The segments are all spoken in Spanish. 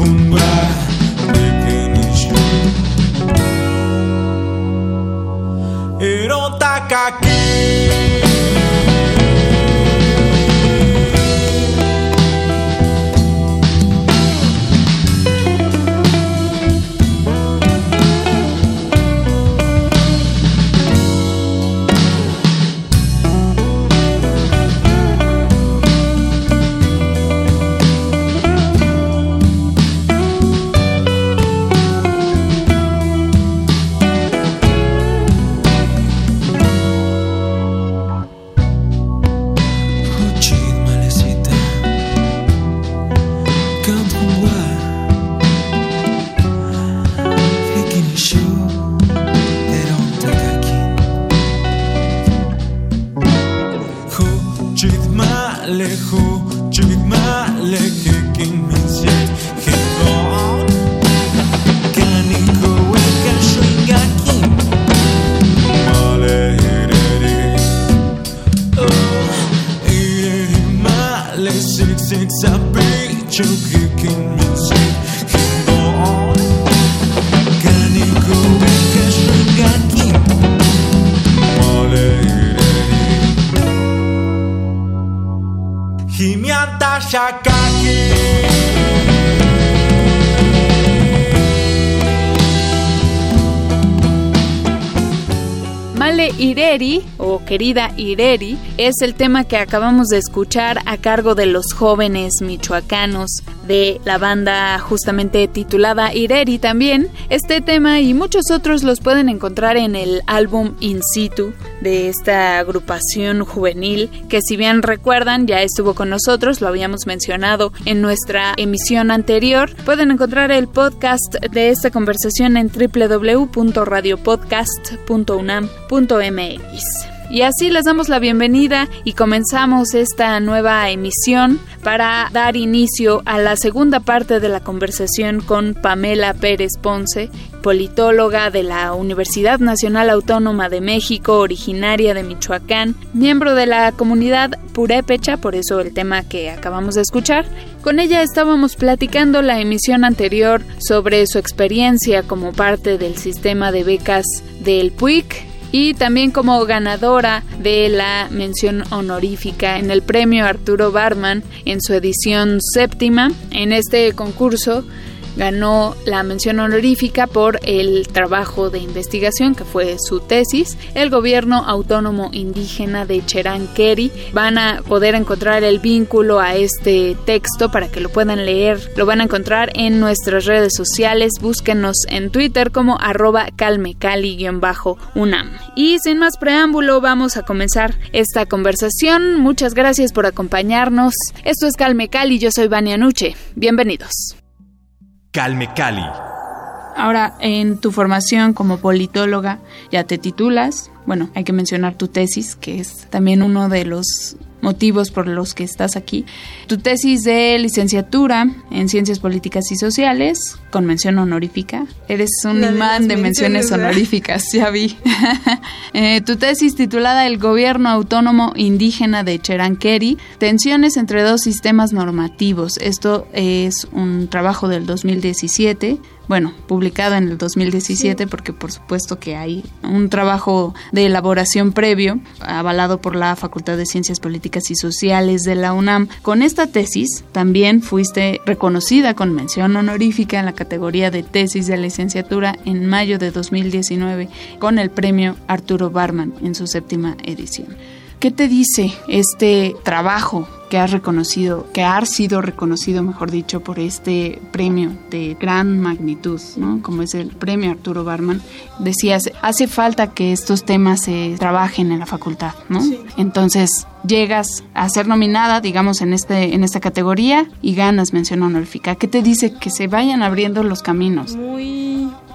Ireri o querida Ireri es el tema que acabamos de escuchar a cargo de los jóvenes michoacanos de la banda justamente titulada Ireri también. Este tema y muchos otros los pueden encontrar en el álbum In situ de esta agrupación juvenil que si bien recuerdan ya estuvo con nosotros, lo habíamos mencionado en nuestra emisión anterior. Pueden encontrar el podcast de esta conversación en www.radiopodcast.unam.mx. Y así les damos la bienvenida y comenzamos esta nueva emisión para dar inicio a la segunda parte de la conversación con Pamela Pérez Ponce, politóloga de la Universidad Nacional Autónoma de México, originaria de Michoacán, miembro de la comunidad Purépecha, por eso el tema que acabamos de escuchar. Con ella estábamos platicando la emisión anterior sobre su experiencia como parte del sistema de becas del PUIC y también como ganadora de la mención honorífica en el premio Arturo Barman en su edición séptima. En este concurso ganó la mención honorífica por el trabajo de investigación que fue su tesis. El gobierno autónomo indígena de Cheranqueri van a poder encontrar el vínculo a este texto para que lo puedan leer. Lo van a encontrar en nuestras redes sociales. Búsquenos en Twitter como arroba calmecali-unam. Y sin más preámbulo, vamos a comenzar esta conversación. Muchas gracias por acompañarnos. Esto es Calme Cali, yo soy Vania Nuche. Bienvenidos. Calme Cali. Ahora, en tu formación como politóloga, ya te titulas. Bueno, hay que mencionar tu tesis, que es también uno de los motivos por los que estás aquí. Tu tesis de licenciatura en Ciencias Políticas y Sociales, con mención honorífica. Eres un imán de, menciones honoríficas, ya vi. Eh, tu tesis titulada El Gobierno Autónomo Indígena de Cheranqueri, tensiones entre dos sistemas normativos. Esto es un trabajo del 2017 bueno, publicado en el 2017, porque por supuesto que hay un trabajo de elaboración previo, avalado por la Facultad de Ciencias Políticas y Sociales de la UNAM. Con esta tesis también fuiste reconocida con mención honorífica en la categoría de tesis de licenciatura en mayo de 2019 con el premio Arturo Barman en su séptima edición. ¿Qué te dice este trabajo que has reconocido, que ha sido reconocido, mejor dicho, por este premio de gran magnitud, ¿no? Como es el premio Arturo Barman? Decías, hace falta que estos temas se trabajen en la facultad, ¿no? Entonces, llegas a ser nominada, digamos, en este en esta categoría y ganas mención honorífica. ¿Qué te dice que se vayan abriendo los caminos? Muy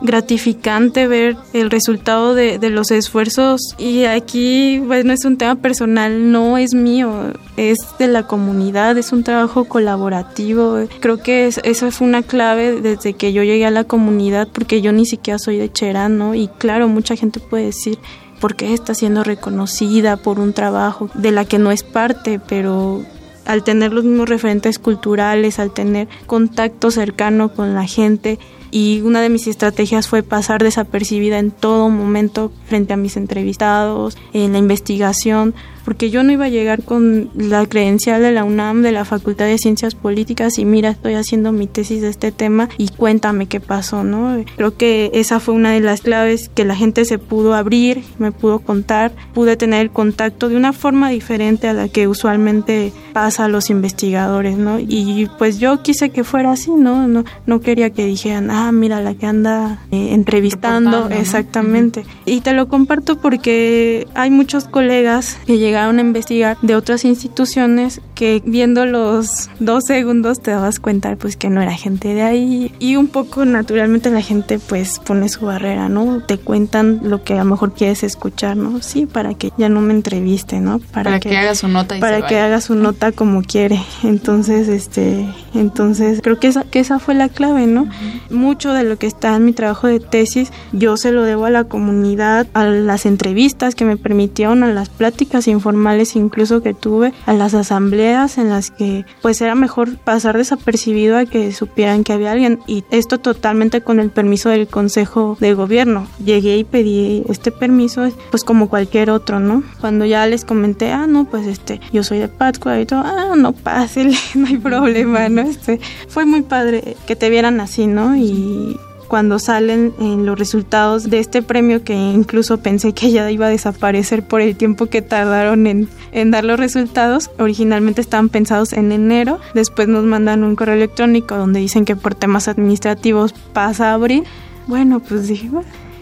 gratificante ver el resultado de, los esfuerzos. Y aquí bueno es un tema personal no es mío es de la comunidad es un trabajo colaborativo. Creo que es, esa fue una clave desde que yo llegué a la comunidad porque yo ni siquiera soy de Cherán ¿no? y claro mucha gente puede decir por qué está siendo reconocida por un trabajo de la que no es parte pero al tener los mismos referentes culturales, al tener contacto cercano con la gente, y una de mis estrategias fue pasar desapercibida en todo momento frente a mis entrevistados, en la investigación, porque yo no iba a llegar con la credencial de la UNAM, de la Facultad de Ciencias Políticas y mira, estoy haciendo mi tesis de este tema y cuéntame qué pasó, ¿no? Creo que esa fue una de las claves que la gente se pudo abrir, me pudo contar, pude tener el contacto de una forma diferente a la que usualmente pasa a los investigadores, ¿no? Y pues yo quise que fuera así, ¿no? No, no quería que dijeran, ah, mira la que anda eh, entrevistando, exactamente. Y te lo comparto porque hay muchos colegas que llegan a investigar de otras instituciones que viendo los dos segundos te dabas cuenta pues que no era gente de ahí y un poco naturalmente la gente pues pone su barrera, ¿no? Te cuentan lo que a lo mejor quieres escuchar, ¿no? Sí, para que ya no me entreviste, ¿no? Para, que, haga su nota y para que haga su nota como quiere. Entonces, este, entonces creo que esa, que esa fue la clave, ¿no? Mucho de lo que está en mi trabajo de tesis yo se lo debo a la comunidad, a las entrevistas que me permitieron, a las pláticas informales formales incluso que tuve a las asambleas en las que pues era mejor pasar desapercibido a que supieran que había alguien y esto totalmente con el permiso del Consejo de Gobierno. Llegué y pedí este permiso pues como cualquier otro, ¿no? Cuando ya les comenté, ah, no, pues este, yo soy de Pátzcuaro y todo, ah, no pase, no hay problema, ¿no? Este, fue muy padre que te vieran así, ¿no? Y cuando salen en los resultados de este premio que incluso pensé que ya iba a desaparecer por el tiempo que tardaron en, dar los resultados. Originalmente estaban pensados en enero, después nos mandan un correo electrónico donde dicen que por temas administrativos pasa abril. Bueno, pues dije,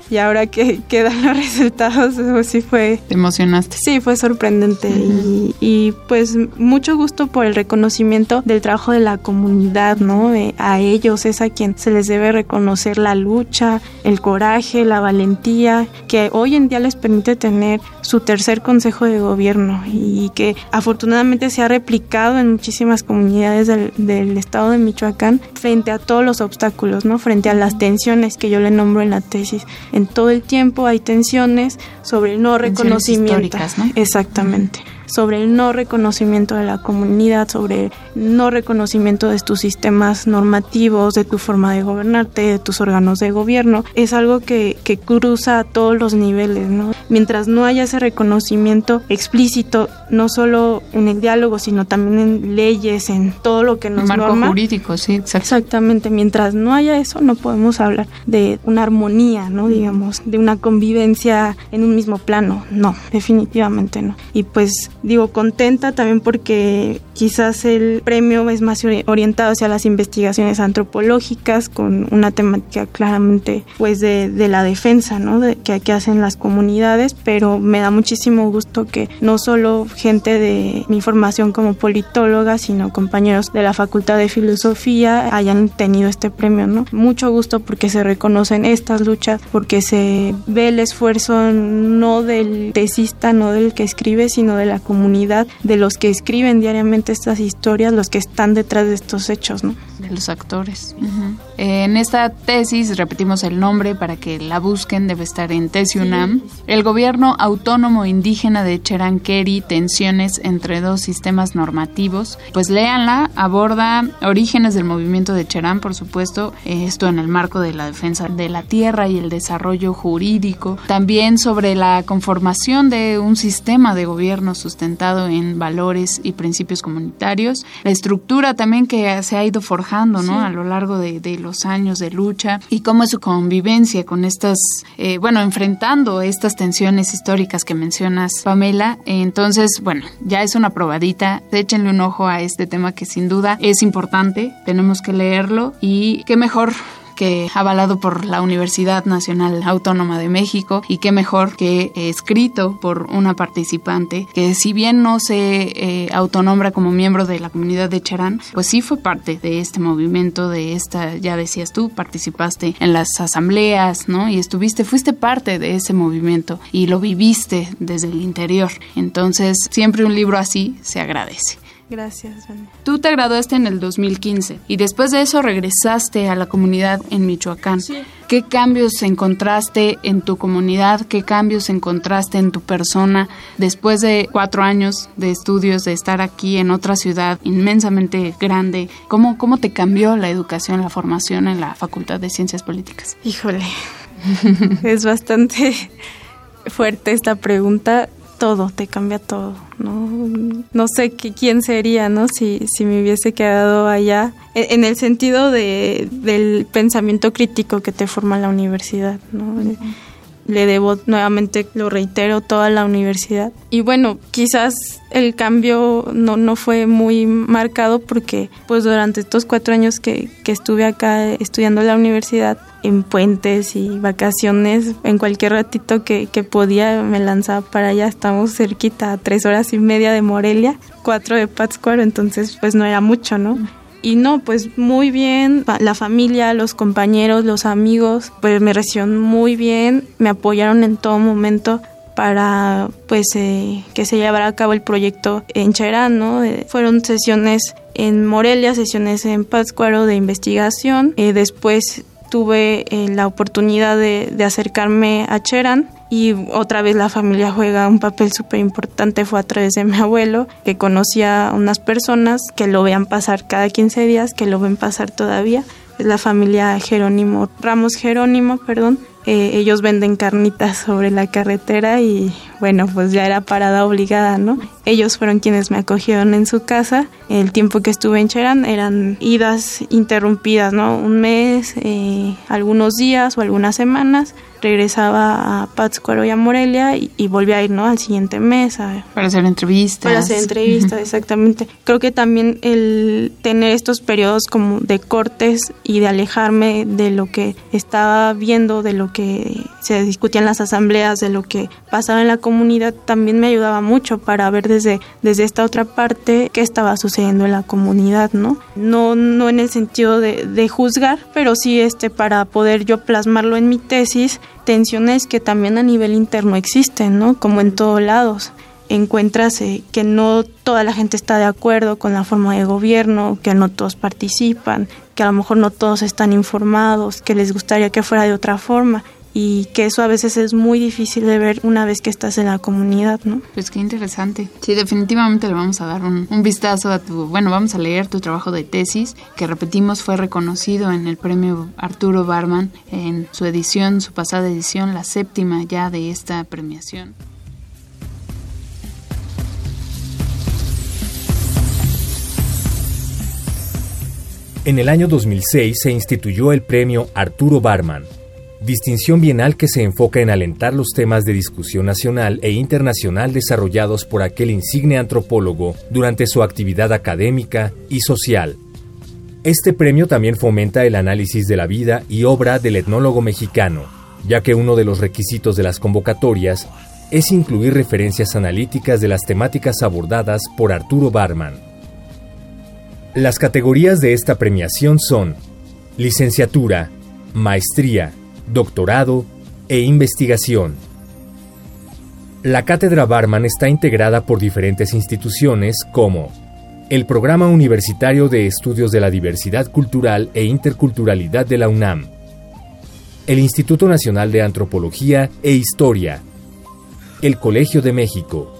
y ahora que quedan los resultados, eso sí fue... ¿Te emocionaste? Sí, fue sorprendente y, pues mucho gusto por el reconocimiento del trabajo de la comunidad, ¿no? Eh, a ellos es a quien se les debe reconocer la lucha, el coraje, la valentía, que hoy en día les permite tener su tercer consejo de gobierno y que afortunadamente se ha replicado en muchísimas comunidades del, del estado de Michoacán frente a todos los obstáculos, ¿no? Frente a las tensiones que yo le nombro en la tesis en todo el tiempo hay tensiones sobre el no reconocimiento. ¿no? Exactamente sobre el no reconocimiento de la comunidad, sobre el no reconocimiento de tus sistemas normativos, de tu forma de gobernarte, de tus órganos de gobierno, es algo que, que cruza a todos los niveles, ¿no? Mientras no haya ese reconocimiento explícito, no solo en el diálogo, sino también en leyes, en todo lo que nos marco jurídico, sí, exactamente. Mientras no haya eso, no podemos hablar de una armonía, ¿no? Digamos, de una convivencia en un mismo plano. No, definitivamente no. Y pues digo contenta también porque quizás el premio es más orientado hacia las investigaciones antropológicas con una temática claramente pues de, de la defensa, ¿no? De, que, que hacen las comunidades, pero me da muchísimo gusto que no solo gente de mi formación como politóloga, sino compañeros de la Facultad de Filosofía hayan tenido este premio, ¿no? Mucho gusto porque se reconocen estas luchas, porque se ve el esfuerzo no del tesista, no del que escribe, sino de la comunidad, de los que escriben diariamente estas historias, los que están detrás de estos hechos, ¿no? De los actores. En esta tesis, repetimos el nombre para que la busquen, debe estar en Tesiunam. El gobierno autónomo indígena de Cheranqueri, tensiones entre dos sistemas normativos. Pues léanla, aborda orígenes del movimiento de Cherán, por supuesto, esto en el marco de la defensa de la tierra y el desarrollo jurídico. También sobre la conformación de un sistema de gobierno sustentado en valores y principios comunitarios. La estructura también que se ha ido forjando, ¿no? A lo largo de, de los años de lucha y cómo es su convivencia con estas, eh, bueno, enfrentando estas tensiones históricas que mencionas, Pamela. Entonces, bueno, ya es una probadita. Échenle un ojo a este tema que sin duda es importante. Tenemos que leerlo y qué mejor que avalado por la Universidad Nacional Autónoma de México y qué mejor que escrito por una participante que si bien no se eh, autonombra como miembro de la comunidad de Charán, pues sí fue parte de este movimiento, de esta, ya decías tú, participaste en las asambleas, ¿no? Y estuviste, fuiste parte de ese movimiento y lo viviste desde el interior. Entonces, siempre un libro así se agradece. Gracias, Tú te graduaste en el 2015 y después de eso regresaste a la comunidad en Michoacán. ¿Qué cambios encontraste en tu comunidad? ¿Qué cambios encontraste en tu persona después de cuatro años de estudios, de estar aquí en otra ciudad inmensamente grande? ¿Cómo, cómo te cambió la educación, la formación en la Facultad de Ciencias Políticas? Híjole, es bastante fuerte esta pregunta todo, te cambia todo, ¿no? No sé qué, quién sería, ¿no? Si, si me hubiese quedado allá, en, el sentido de, del pensamiento crítico que te forma la universidad, ¿no? Le debo nuevamente, lo reitero, toda la universidad. Y bueno, quizás el cambio no, no fue muy marcado porque pues durante estos cuatro años que, que estuve acá estudiando en la universidad, en puentes y vacaciones, en cualquier ratito que, que podía me lanzaba para allá. Estamos cerquita, a tres horas y media de Morelia, cuatro de Pátzcuaro, entonces pues no era mucho, ¿no? Y no, pues muy bien, la familia, los compañeros, los amigos, pues me recibieron muy bien, me apoyaron en todo momento para pues eh, que se llevara a cabo el proyecto en Cherán, ¿no? Eh, fueron sesiones en Morelia, sesiones en Pátzcuaro de investigación, eh, después tuve eh, la oportunidad de, de, acercarme a Cherán y otra vez la familia juega un papel súper importante. Fue a través de mi abuelo, que conocía a unas personas que lo vean pasar cada 15 días, que lo ven pasar todavía. Es la familia Jerónimo, Ramos Jerónimo, perdón, eh, ellos venden carnitas sobre la carretera y bueno, pues ya era parada obligada, ¿no? Ellos fueron quienes me acogieron en su casa. El tiempo que estuve en Cherán eran idas interrumpidas, ¿no? Un mes, eh, algunos días o algunas semanas regresaba a Pátzcuaro y a Morelia y, y volvía a ir, ¿no? Al siguiente mes. para hacer entrevistas. Para hacer entrevistas, exactamente. Creo que también el tener estos periodos como de cortes y de alejarme de lo que estaba viendo, de lo que se discutía en las asambleas, de lo que pasaba en la comunidad, también me ayudaba mucho para ver desde, desde esta otra parte qué estaba sucediendo en la comunidad, ¿no? No, no en el sentido de, de juzgar, pero sí este, para poder yo plasmarlo en mi tesis tensiones que también a nivel interno existen, ¿no? Como en todos lados. Encuentras eh, que no toda la gente está de acuerdo con la forma de gobierno, que no todos participan, que a lo mejor no todos están informados, que les gustaría que fuera de otra forma y que eso a veces es muy difícil de ver una vez que estás en la comunidad, ¿no? Pues qué interesante. Sí, definitivamente le vamos a dar un, un, vistazo a tu, bueno, vamos a leer tu trabajo de tesis, que repetimos fue reconocido en el premio Arturo Barman en su edición, su pasada edición, la séptima ya de esta premiación. En el año 2006 se instituyó el premio Arturo Barman distinción bienal que se enfoca en alentar los temas de discusión nacional e internacional desarrollados por aquel insigne antropólogo durante su actividad académica y social. Este premio también fomenta el análisis de la vida y obra del etnólogo mexicano, ya que uno de los requisitos de las convocatorias es incluir referencias analíticas de las temáticas abordadas por Arturo Barman. Las categorías de esta premiación son licenciatura, maestría, doctorado e investigación. La cátedra Barman está integrada por diferentes instituciones como el Programa Universitario de Estudios de la Diversidad Cultural e Interculturalidad de la UNAM, el Instituto Nacional de Antropología e Historia, el Colegio de México,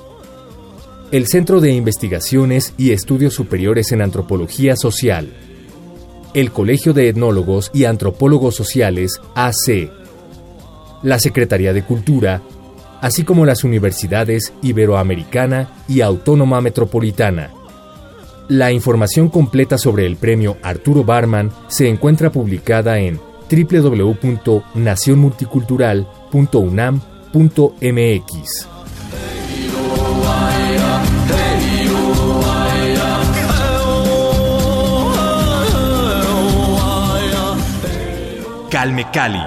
el Centro de Investigaciones y Estudios Superiores en Antropología Social, el Colegio de Etnólogos y Antropólogos Sociales, AC, la Secretaría de Cultura, así como las universidades Iberoamericana y Autónoma Metropolitana. La información completa sobre el premio Arturo Barman se encuentra publicada en www.nacionmulticultural.unam.mx. Calme Cali.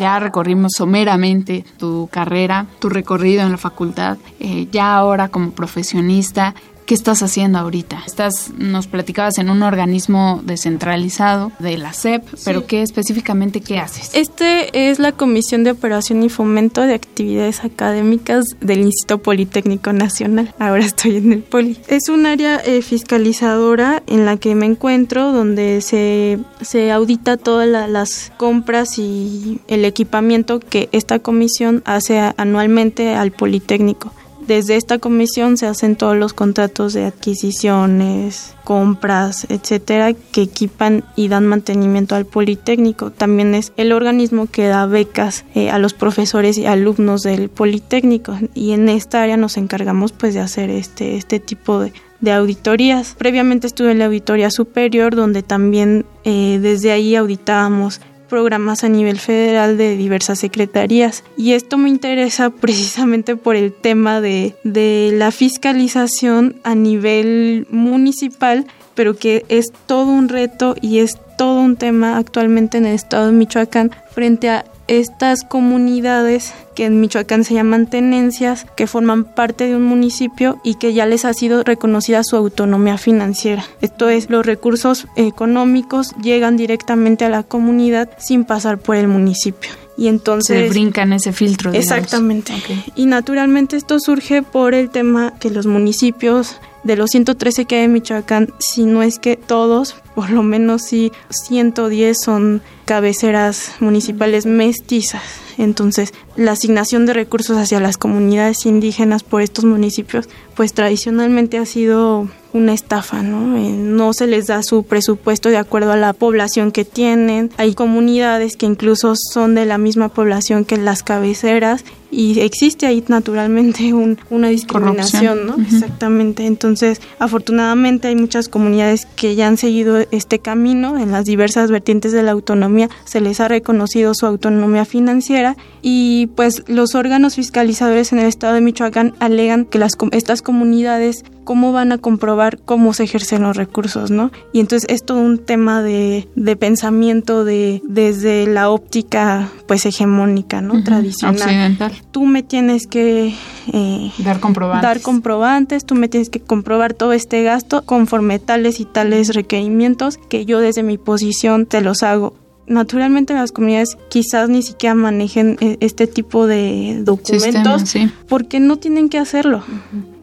Ya recorrimos someramente tu carrera, tu recorrido en la facultad. Eh, ya ahora como profesionista, ¿Qué estás haciendo ahorita? Estás, nos platicabas en un organismo descentralizado de la SEP, pero ¿qué específicamente qué haces? Este es la Comisión de Operación y Fomento de Actividades Académicas del Instituto Politécnico Nacional. Ahora estoy en el Poli. Es un área eh, fiscalizadora en la que me encuentro, donde se, se audita todas las compras y el equipamiento que esta comisión hace anualmente al Politécnico. Desde esta comisión se hacen todos los contratos de adquisiciones, compras, etcétera, que equipan y dan mantenimiento al Politécnico. También es el organismo que da becas eh, a los profesores y alumnos del Politécnico y en esta área nos encargamos pues de hacer este este tipo de, auditorías. Previamente estuve en la auditoría superior donde también eh, desde ahí auditábamos programas a nivel federal de diversas secretarías. Y esto me interesa precisamente por el tema de, de la fiscalización a nivel municipal, pero que es todo un reto y es todo un tema actualmente en el estado de Michoacán frente a estas comunidades que en Michoacán se llaman tenencias, que forman parte de un municipio y que ya les ha sido reconocida su autonomía financiera. Esto es, los recursos económicos llegan directamente a la comunidad sin pasar por el municipio y entonces se brincan ese filtro. Exactamente. Y naturalmente esto surge por el tema que los municipios de los 113 que hay en Michoacán, si no es que todos, por lo menos sí 110 son cabeceras municipales mestizas. Entonces, la asignación de recursos hacia las comunidades indígenas por estos municipios, pues tradicionalmente ha sido una estafa, ¿no? Eh, no se les da su presupuesto de acuerdo a la población que tienen. Hay comunidades que incluso son de la misma población que las cabeceras y existe ahí naturalmente una discriminación, ¿no? Exactamente. Entonces, afortunadamente hay muchas comunidades que ya han seguido este camino en las diversas vertientes de la autonomía, se les ha reconocido su autonomía financiera y pues los órganos fiscalizadores en el estado de Michoacán alegan que las estas comunidades cómo van a comprobar cómo se ejercen los recursos, ¿no? Y entonces es todo un tema de, de pensamiento de desde la óptica pues hegemónica, ¿no? Tradicional. Occidental. Tú me tienes que eh, dar comprobantes. Dar comprobantes, tú me tienes que comprobar todo este gasto conforme tales y tales requerimientos que yo desde mi posición te los hago naturalmente las comunidades quizás ni siquiera manejen eh, este tipo de documentos porque no tienen que hacerlo.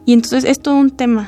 Y entonces es todo un tema.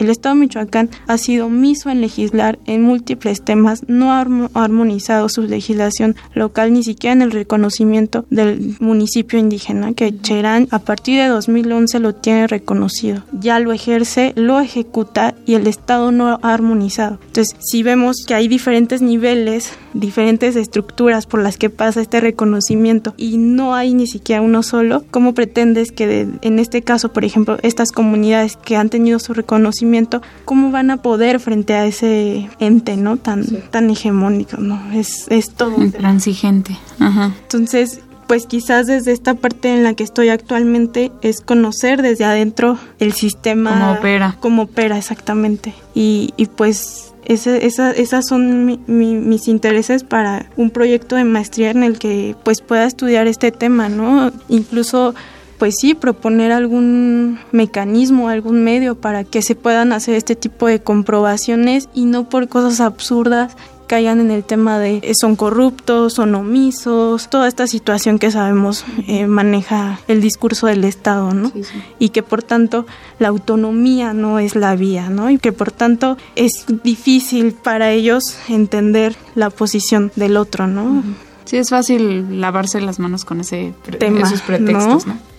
El Estado de Michoacán ha sido omiso en legislar en múltiples temas, no ha armonizado su legislación local ni siquiera en el reconocimiento del municipio indígena, que Cherán a partir de 2011 lo tiene reconocido. Ya lo ejerce, lo ejecuta y el Estado no ha armonizado. Entonces, si vemos que hay diferentes niveles, diferentes estructuras por las que pasa este reconocimiento y no hay ni siquiera uno solo, ¿cómo pretendes que en este caso, por ejemplo, estas comunidades que han tenido su reconocimiento conocimiento, ¿cómo van a poder frente a ese ente, ¿no? Tan, tan hegemónico, ¿no? Es, es todo. Transigente. Entonces, pues quizás desde esta parte en la que estoy actualmente es conocer desde adentro el sistema. Cómo opera. Cómo opera, exactamente. Y, y pues ese, esa, esas son mis intereses para un proyecto de maestría en el que pues pueda estudiar este tema, ¿no? Incluso pues sí, proponer algún mecanismo, algún medio para que se puedan hacer este tipo de comprobaciones y no por cosas absurdas caigan en el tema de eh, son corruptos, son omisos, toda esta situación que sabemos eh, maneja el discurso del Estado, ¿no? Y que por tanto la autonomía no es la vía, ¿no? Y que por tanto es difícil para ellos entender la posición del otro, ¿no? Sí, es fácil lavarse las manos con ese esos pretextos, ¿no?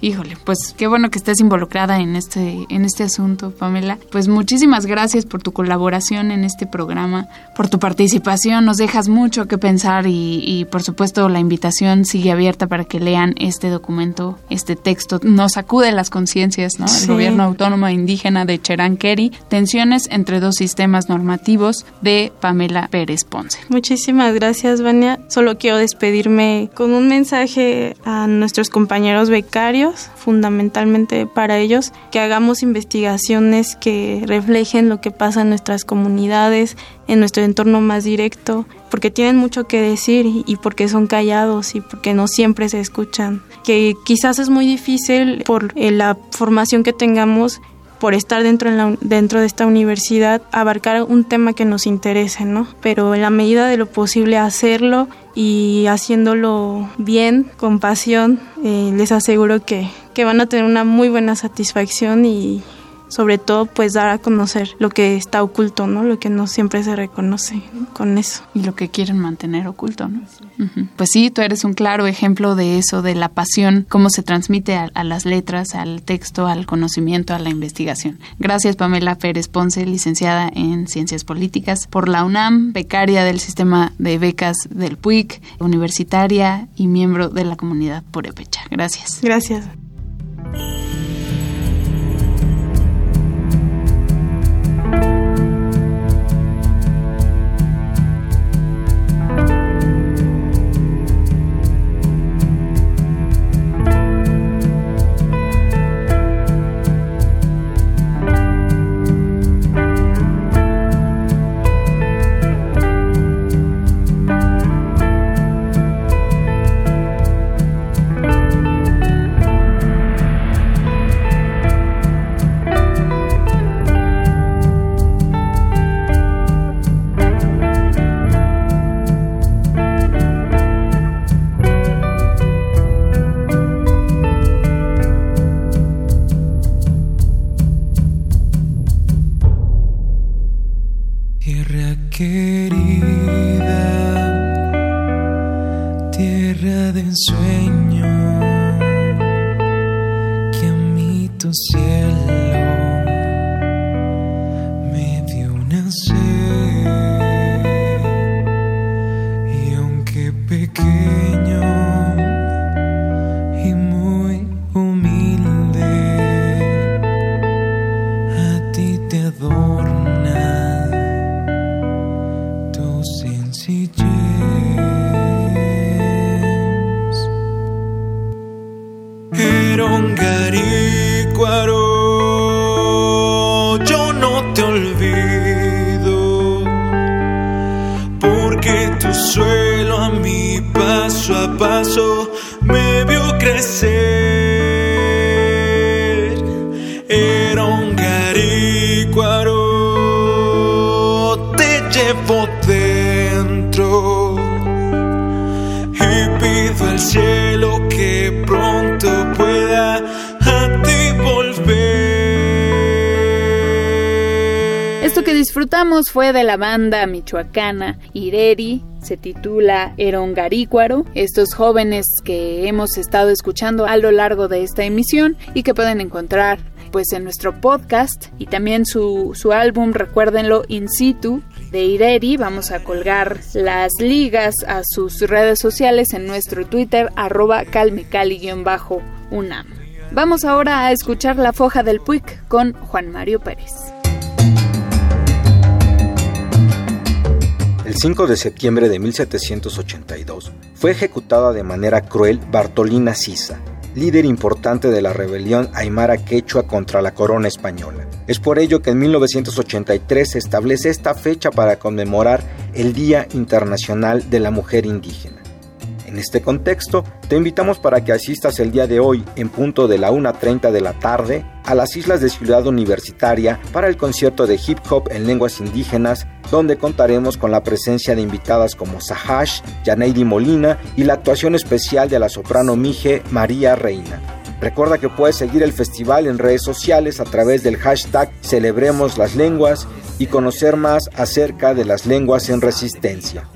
Híjole, pues qué bueno que estés involucrada en este en este asunto, Pamela. Pues muchísimas gracias por tu colaboración en este programa, por tu participación. Nos dejas mucho que pensar y, por supuesto la invitación sigue abierta para que lean este documento, este texto. Nos sacude las conciencias, ¿no? El gobierno autónomo indígena de Cheranqueri, tensiones entre dos sistemas normativos de Pamela Pérez Ponce. Muchísimas gracias, Vania. Solo quiero despedirme con un mensaje a nuestros compañeros fundamentalmente para ellos, que hagamos investigaciones que reflejen lo que pasa en nuestras comunidades, en nuestro entorno más directo, porque tienen mucho que decir y porque son callados y porque no siempre se escuchan. Que quizás es muy difícil por eh, la formación que tengamos por estar dentro, de esta universidad, abarcar un tema que nos interese, ¿no? Pero en la medida de lo posible hacerlo y haciéndolo bien, con pasión, eh, les aseguro que, que van a tener una muy buena satisfacción y, sobre todo pues dar a conocer lo que está oculto, ¿no? Lo que no siempre se reconoce con eso. Y lo que quieren mantener oculto, ¿no? Pues sí, tú eres un claro ejemplo de eso, de la pasión, cómo se transmite a, las letras, al texto, al conocimiento, a la investigación. Gracias Pamela Pérez Ponce, licenciada en Ciencias Políticas por la UNAM, becaria del sistema de becas del PUIC, universitaria y miembro de la comunidad Purepecha. Gracias. Gracias. tierra de ensueño que a mí tu cielo fue de la banda michoacana Ireri, se titula Erongarícuaro. Estos jóvenes que hemos estado escuchando a lo largo de esta emisión y que pueden encontrar pues en nuestro podcast y también su, su álbum, recuérdenlo, In situ de Ireri. Vamos a colgar las ligas a sus redes sociales en nuestro Twitter, arroba calmecali-unam. Vamos ahora a escuchar La Foja del Puic con Juan Mario Pérez. El 5 de septiembre de 1782 fue ejecutada de manera cruel Bartolina Sisa, líder importante de la rebelión aymara quechua contra la corona española. Es por ello que en 1983 se establece esta fecha para conmemorar el Día Internacional de la Mujer Indígena. En este contexto, te invitamos para que asistas el día de hoy, en punto de la 1.30 de la tarde, a las islas de Ciudad Universitaria para el concierto de hip hop en lenguas indígenas, donde contaremos con la presencia de invitadas como Sahash, Janeidi Molina y la actuación especial de la soprano Mije María Reina. Recuerda que puedes seguir el festival en redes sociales a través del hashtag Celebremos las Lenguas y conocer más acerca de las lenguas en resistencia.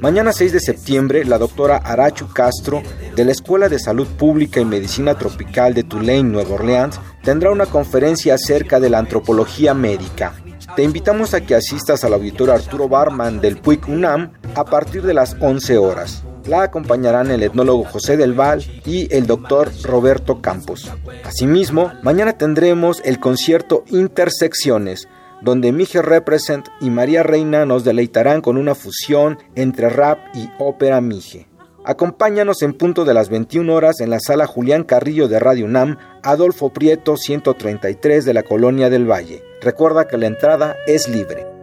Mañana 6 de septiembre, la doctora Arachu Castro, de la Escuela de Salud Pública y Medicina Tropical de Tulane, Nueva Orleans, tendrá una conferencia acerca de la antropología médica. Te invitamos a que asistas al auditorio Arturo Barman del PUIC UNAM a partir de las 11 horas. La acompañarán el etnólogo José del Val y el doctor Roberto Campos. Asimismo, mañana tendremos el concierto Intersecciones, donde Mije Represent y María Reina nos deleitarán con una fusión entre rap y ópera Mije. Acompáñanos en punto de las 21 horas en la sala Julián Carrillo de Radio UNAM, Adolfo Prieto 133 de la Colonia del Valle. Recuerda que la entrada es libre.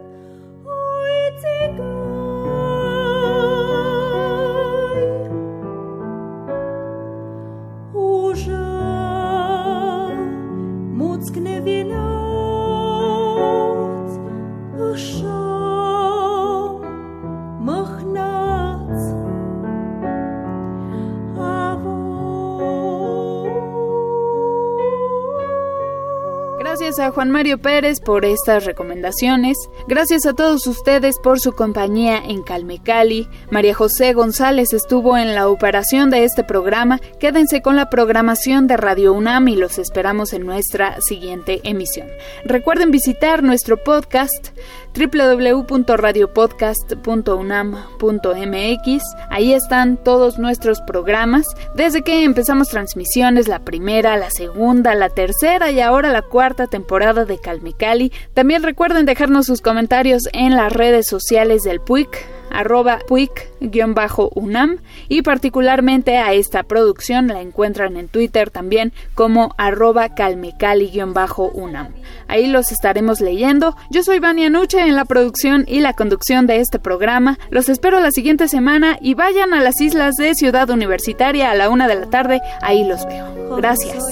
A Juan Mario Pérez por estas recomendaciones. Gracias a todos ustedes por su compañía en Calmecali. María José González estuvo en la operación de este programa. Quédense con la programación de Radio UNAM y los esperamos en nuestra siguiente emisión. Recuerden visitar nuestro podcast www.radiopodcast.unam.mx. Ahí están todos nuestros programas, desde que empezamos transmisiones, la primera, la segunda, la tercera y ahora la cuarta temporada de Calmecali. También recuerden dejarnos sus comentarios en las redes sociales del PUIC arroba puic-unam y particularmente a esta producción la encuentran en Twitter también como arroba calmecali-unam. Ahí los estaremos leyendo. Yo soy Vania Nuche en la producción y la conducción de este programa. Los espero la siguiente semana y vayan a las islas de Ciudad Universitaria a la una de la tarde. Ahí los veo. Gracias.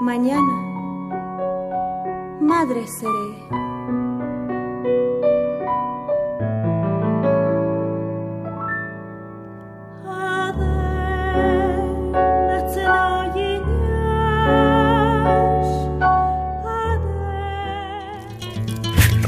Mañana, madre seré.